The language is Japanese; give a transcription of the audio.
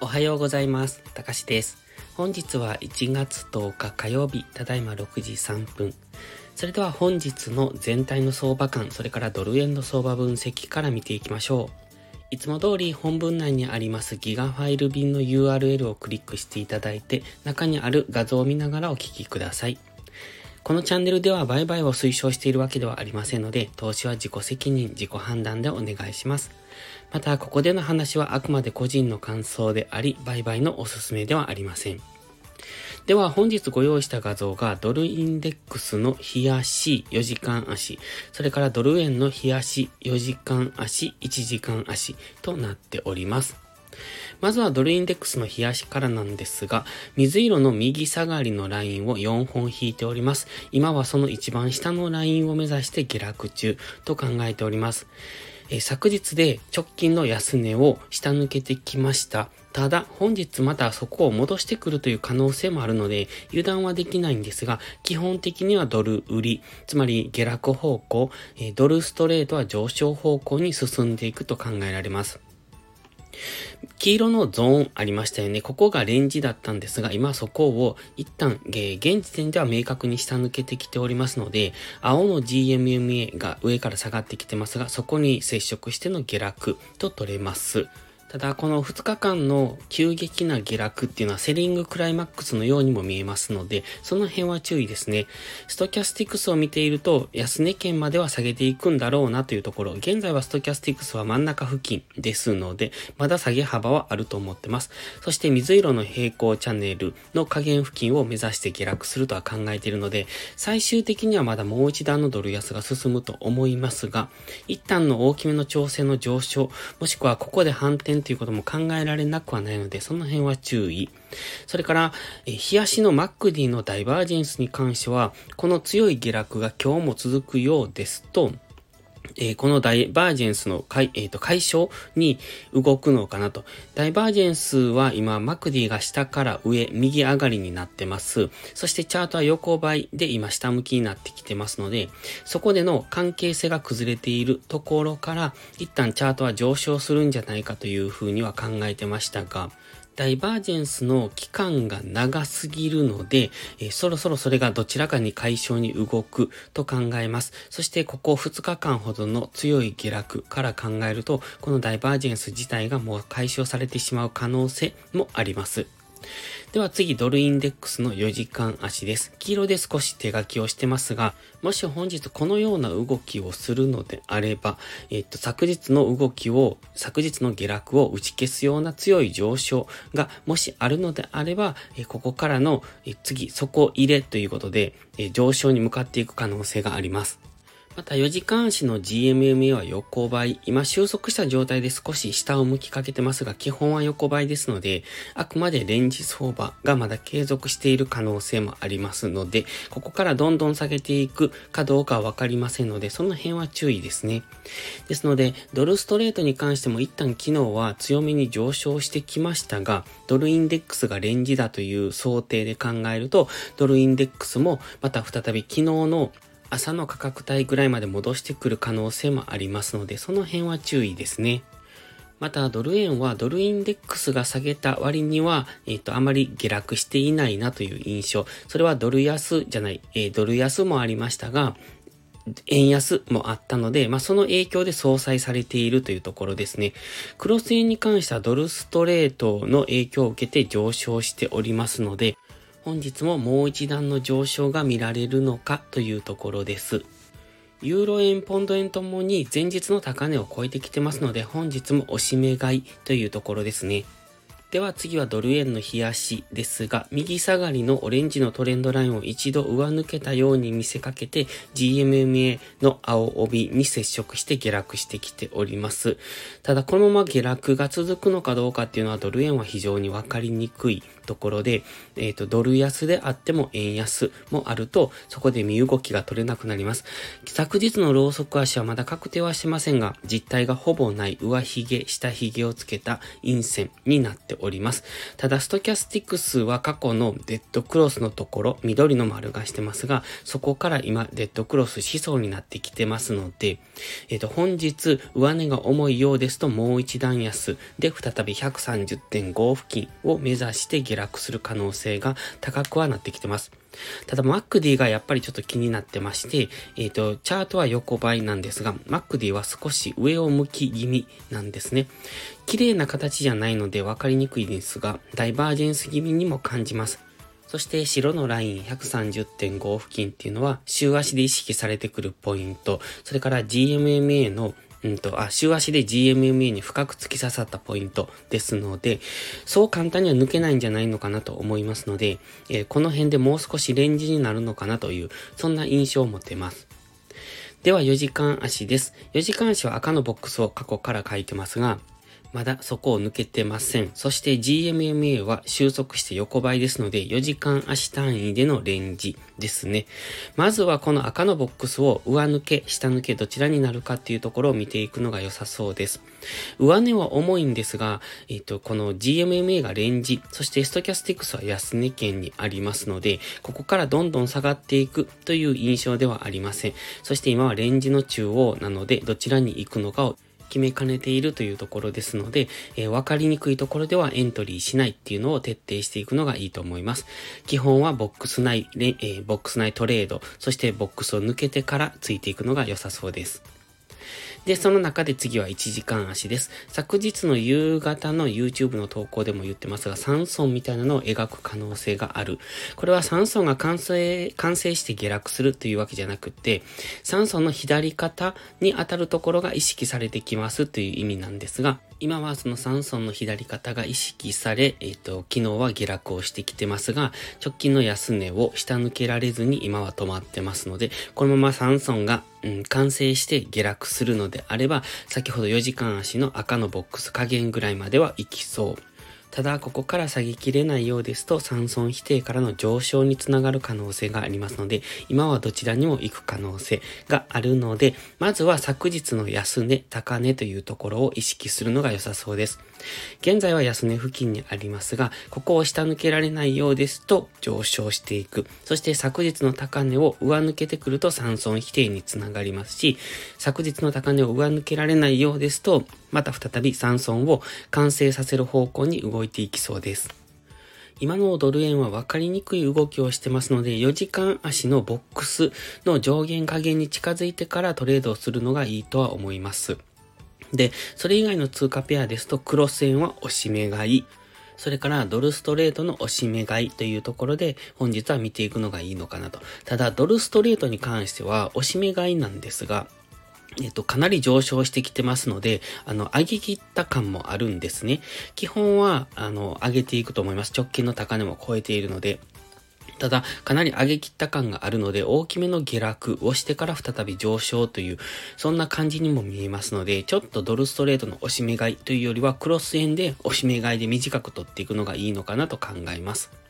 おはようございます。たかしです。本日は1月10日火曜日、ただいま6時3分。それでは本日の全体の相場感、それからドル円の相場分析から見ていきましょう。いつも通り本文内にありますギガファイル便の URL をクリックしていただいて、中にある画像を見ながらお聞きください。このチャンネルでは売買を推奨しているわけではありませんので、投資は自己責任、自己判断でお願いします。また、ここでの話はあくまで個人の感想であり、売買のおすすめではありません。では本日ご用意した画像がドルインデックスの日足4時間足、それからドル円の日足4時間足、1時間足となっております。まずはドルインデックスの日足からなんですが、水色の右下がりのラインを4本引いております。今はその一番下のラインを目指して下落中と考えております。え昨日で直近の安値を下抜けてきました。ただ、本日またそこを戻してくるという可能性もあるので、油断はできないんですが、基本的にはドル売り、つまり下落方向、ドルストレートは上昇方向に進んでいくと考えられます。黄色のゾーンありましたよね。ここがレンジだったんですが、今そこを一旦、えー現時点では明確に下抜けてきておりますので、青の GMMA が上から下がってきてますが、そこに接触しての下落と取れます。ただ、この2日間の急激な下落っていうのはセリングクライマックスのようにも見えますので、その辺は注意ですね。ストキャスティクスを見ていると、安値圏までは下げていくんだろうなというところ、現在はストキャスティクスは真ん中付近ですので、まだ下げ幅はあると思ってます。そして水色の平行チャンネルの下限付近を目指して下落するとは考えているので、最終的にはまだもう一段のドル安が進むと思いますが、一旦の大きめの調整の上昇、もしくはここで反転ということも考えられなくはないので、その辺は注意。それから、えー日足のマックディのダイバージェンスに関しては、この強い下落が今日も続くようですと、えーこのダイバージェンスの解,、えーと解消に動くのかなと。ダイバージェンスは今、マクディが下から上、右上がりになってます。そしてチャートは横ばいで今下向きになってきてますので、そこでの関係性が崩れているところから、一旦チャートは上昇するんじゃないかというふうには考えてましたが、ダイバージェンスの期間が長すぎるので、えーそろそろそれがどちらかに解消に動くと考えます。そしてここ2日間ほどの強い下落から考えると、このダイバージェンス自体がもう解消されてしまう可能性もあります。では次、ドルインデックスの4時間足です。黄色で少し手書きをしてますが、もし本日このような動きをするのであれば、えっと、昨日の動きを、昨日の下落を打ち消すような強い上昇がもしあるのであれば、えここからのえ次、底入れということで、え上昇に向かっていく可能性があります。また4時間足の GMMA は横ばい。今収束した状態で少し下を向きかけてますが、基本は横ばいですので、あくまでレンジ相場がまだ継続している可能性もありますので、ここからどんどん下げていくかどうかはわかりませんので、その辺は注意ですね。ですので、ドルストレートに関しても一旦昨日は強めに上昇してきましたが、ドルインデックスがレンジだという想定で考えると、ドルインデックスもまた再び昨日の朝の価格帯ぐらいまで戻してくる可能性もありますので、その辺は注意ですね。また、ドル円はドルインデックスが下げた割には、えっ、と、あまり下落していないなという印象。それはドル安じゃない、えードル安もありましたが、円安もあったので、まあ、その影響で相殺されているというところですね。クロス円に関してはドルストレートの影響を受けて上昇しておりますので、本日ももう一段の上昇が見られるのかというところです。ユーロ円、ポンド円ともに前日の高値を超えてきてますので、本日も押し目買いというところですね。では次はドル円の冷やしですが、右下がりのオレンジのトレンドラインを一度上抜けたように見せかけて、GMMA の青帯に接触して下落してきております。ただこのまま下落が続くのかどうかっていうのはドル円は非常にわかりにくいところで、えっ、ー、と、ドル安であっても円安もあると、そこで身動きが取れなくなります。昨日のローソク足はまだ確定はしてませんが、実体がほぼない上髭、下髭をつけた陰線になっております。ただ、ストキャスティクスは過去のデッドクロスのところ、緑の丸がしてますが、そこから今、デッドクロス思想になってきてますので、えっ、ー、と、本日、上値が重いようですと、もう一段安で、再び130.5付近を目指して下下落する可能性が高くはなってきてます。ただ、マックディがやっぱりちょっと気になってまして、えっ、ー、と、チャートは横ばいなんですが、マックディは少し上を向き気味なんですね。綺麗な形じゃないので分かりにくいですが、ダイバージェンス気味にも感じます。そして白のライン130.5付近っていうのは週足で意識されてくるポイント、それから GMMA のうんと、あ、週足で GMMA に深く突き刺さったポイントですので、そう簡単には抜けないんじゃないのかなと思いますので、えー、この辺でもう少しレンジになるのかなという、そんな印象を持ってます。では4時間足です。4時間足は赤のボックスを過去から書いてますが、まだそこを抜けてません。そして GMMA は収束して横ばいですので、4時間足単位でのレンジですね。まずはこの赤のボックスを上抜け、下抜けどちらになるかっていうところを見ていくのが良さそうです。上値は重いんですが、えっ、と、この GMMA がレンジ、そしてストキャスティクスは安値圏にありますので、ここからどんどん下がっていくという印象ではありません。そして今はレンジの中央なので、どちらに行くのかを決めかねているというところですので、えー、分かりにくいところではエントリーしないっていうのを徹底していくのがいいと思います。基本はボックス内、えー、ボックス内トレード、そしてボックスを抜けてからついていくのが良さそうです。で、その中で次は1時間足です。昨日の夕方の YouTube の投稿でも言ってますが、3層みたいなのを描く可能性がある。これは3層が完成、完成して下落するというわけじゃなくて、3層の左肩に当たるところが意識されてきますという意味なんですが、今はその3層の左肩が意識され、えっ、ー、と、昨日は下落をしてきてますが、直近の安値を下抜けられずに今は止まってますので、このまま3層がうん、完成して下落するのであれば、先ほど4時間足の赤のボックス加減ぐらいまでは行きそう。ただ、ここから下げきれないようですと、三損否定からの上昇につながる可能性がありますので、今はどちらにも行く可能性があるので、まずは昨日の安値、高値というところを意識するのが良さそうです。現在は安値付近にありますが、ここを下抜けられないようですと上昇していく。そして昨日の高値を上抜けてくると三損否定につながりますし、昨日の高値を上抜けられないようですと、また再び三損を完成させる方向に動いていきそうです。今のドル円は分かりにくい動きをしてますので、4時間足のボックスの上限下限に近づいてからトレードをするのがいいとは思います。で、それ以外の通貨ペアですと、クロス円は押し目買い。それからドルストレートの押し目買いというところで本日は見ていくのがいいのかなと。ただドルストレートに関しては押し目買いなんですが、えっと、かなり上昇してきてますので、あの、上げ切った感もあるんですね。基本は、あの、上げていくと思います。直近の高値も超えているので。ただ、かなり上げ切った感があるので、大きめの下落をしてから再び上昇という、そんな感じにも見えますので、ちょっとドルストレートの押し目買いというよりは、クロス円で押し目買いで短く取っていくのがいいのかなと考えます。